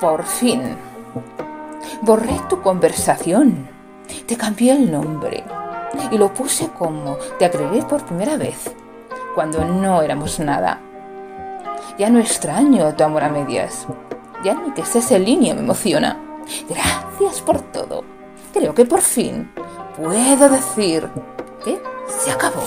Por fin. Borré tu conversación. Te cambié el nombre. Y lo puse como te agregué por primera vez, cuando no éramos nada. Ya no extraño tu amor a medias. Ya ni que estés en línea me emociona. Gracias por todo. Creo que por fin puedo decir que se acabó.